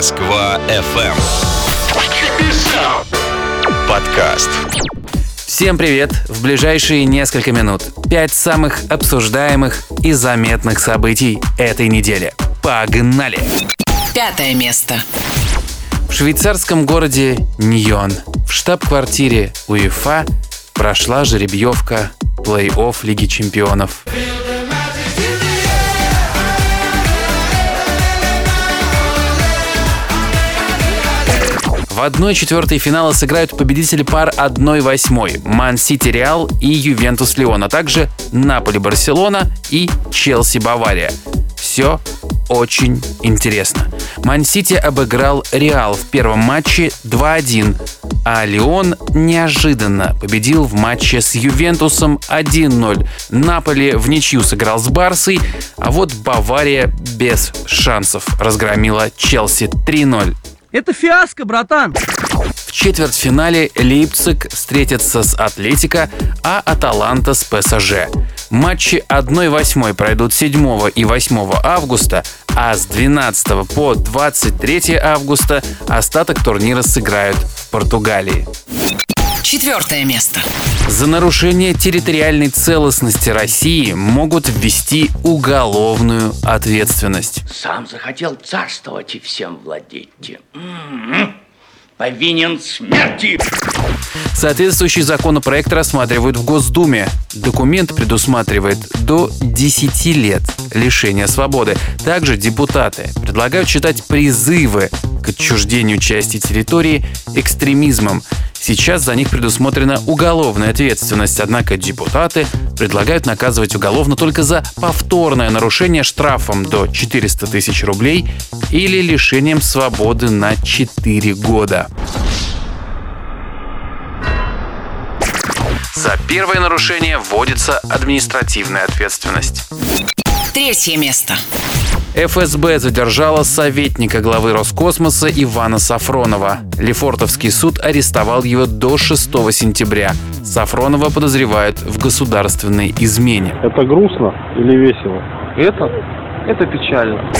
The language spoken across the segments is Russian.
Москва FM. Подкаст. Всем привет! В ближайшие несколько минут пять самых обсуждаемых и заметных событий этой недели. Погнали! Пятое место. В швейцарском городе Ньон в штаб-квартире УЕФА прошла жеребьевка плей-офф Лиги чемпионов. В 1-4 финала сыграют победители пар 1-8 Ман Сити Реал и Ювентус Леон, а также Наполи Барселона и Челси Бавария. Все очень интересно. Ман Сити обыграл Реал в первом матче 2-1, а Леон неожиданно победил в матче с Ювентусом 1-0. Наполи в ничью сыграл с Барсой, а вот Бавария без шансов разгромила Челси 3-0. Это фиаско, братан. В четвертьфинале Лейпциг встретится с Атлетико, а Аталанта с ПСЖ. Матчи 1-8 пройдут 7 и 8 августа, а с 12 по 23 августа остаток турнира сыграют в Португалии. Четвертое место. За нарушение территориальной целостности России могут ввести уголовную ответственность. Сам захотел царствовать и всем владеть. М-м-м. Повинен смерти. Соответствующий законопроект рассматривают в Госдуме. Документ предусматривает до 10 лет лишения свободы. Также депутаты предлагают считать призывы к отчуждению части территории экстремизмом. Сейчас за них предусмотрена уголовная ответственность, однако депутаты предлагают наказывать уголовно только за повторное нарушение штрафом до 400 тысяч рублей или лишением свободы на 4 года. За первое нарушение вводится административная ответственность. Третье место. ФСБ задержала советника главы Роскосмоса Ивана Сафронова. Лефортовский суд арестовал его до 6 сентября. Сафронова подозревают в государственной измене. Это грустно или весело? Это? Это печально.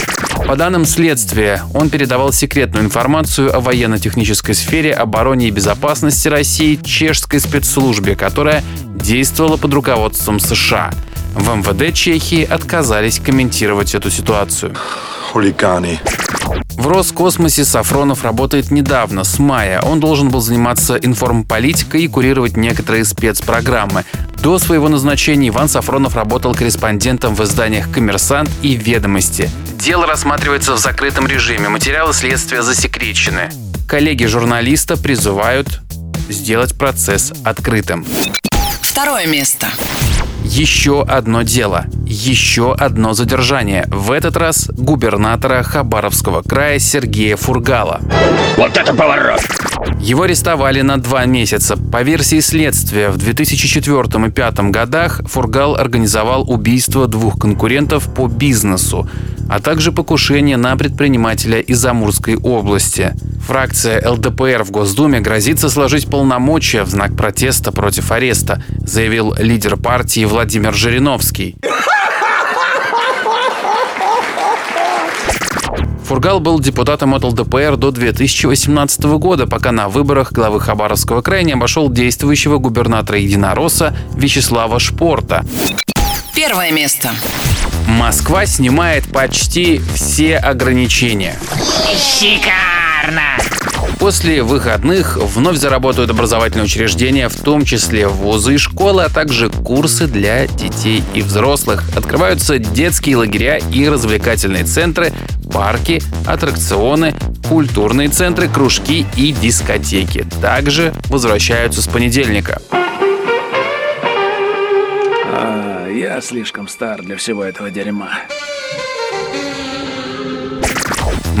По данным следствия, он передавал секретную информацию о военно-технической сфере обороне и безопасности России чешской спецслужбе, которая действовала под руководством США. В МВД Чехии отказались комментировать эту ситуацию. Хулиганы. В Роскосмосе Сафронов работает недавно, с мая. Он должен был заниматься информполитикой и курировать некоторые спецпрограммы. До своего назначения Иван Сафронов работал корреспондентом в изданиях «Коммерсант» и «Ведомости». Дело рассматривается в закрытом режиме, материалы следствия засекречены. Коллеги журналиста призывают сделать процесс открытым. Второе место. Еще одно дело, еще одно задержание. В этот раз губернатора Хабаровского края Сергея Фургала. Вот это поворот! Его арестовали на два месяца. По версии следствия, в 2004 и 2005 годах Фургал организовал убийство двух конкурентов по бизнесу, а также покушение на предпринимателя из Амурской области. Фракция ЛДПР в Госдуме грозится сложить полномочия в знак протеста против ареста, заявил лидер партии Владимир Жириновский. Фургал был депутатом от ЛДПР до 2018 года, пока на выборах главы Хабаровского края не обошел действующего губернатора Единоросса Вячеслава Шпорта. Первое место. Москва снимает почти все ограничения. Шикарно! После выходных вновь заработают образовательные учреждения, в том числе вузы и школы, а также курсы для детей и взрослых. Открываются детские лагеря и развлекательные центры, парки, аттракционы, культурные центры, кружки и дискотеки. Также возвращаются с понедельника. А, я слишком стар для всего этого дерьма.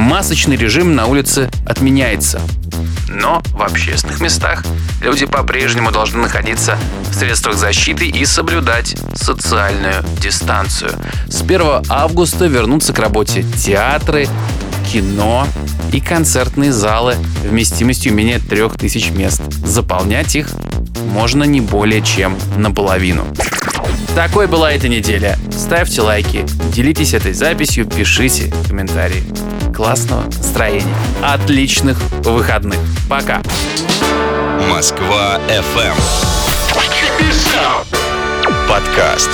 Масочный режим на улице отменяется. Но в общественных местах люди по-прежнему должны находиться в средствах защиты и соблюдать социальную дистанцию. С 1 августа вернутся к работе театры, кино и концертные залы вместимостью менее 3000 мест. Заполнять их можно не более чем наполовину. Такой была эта неделя. Ставьте лайки, делитесь этой записью, пишите комментарии. Классного настроения. Отличных выходных. Пока. Москва FM. Подкаст.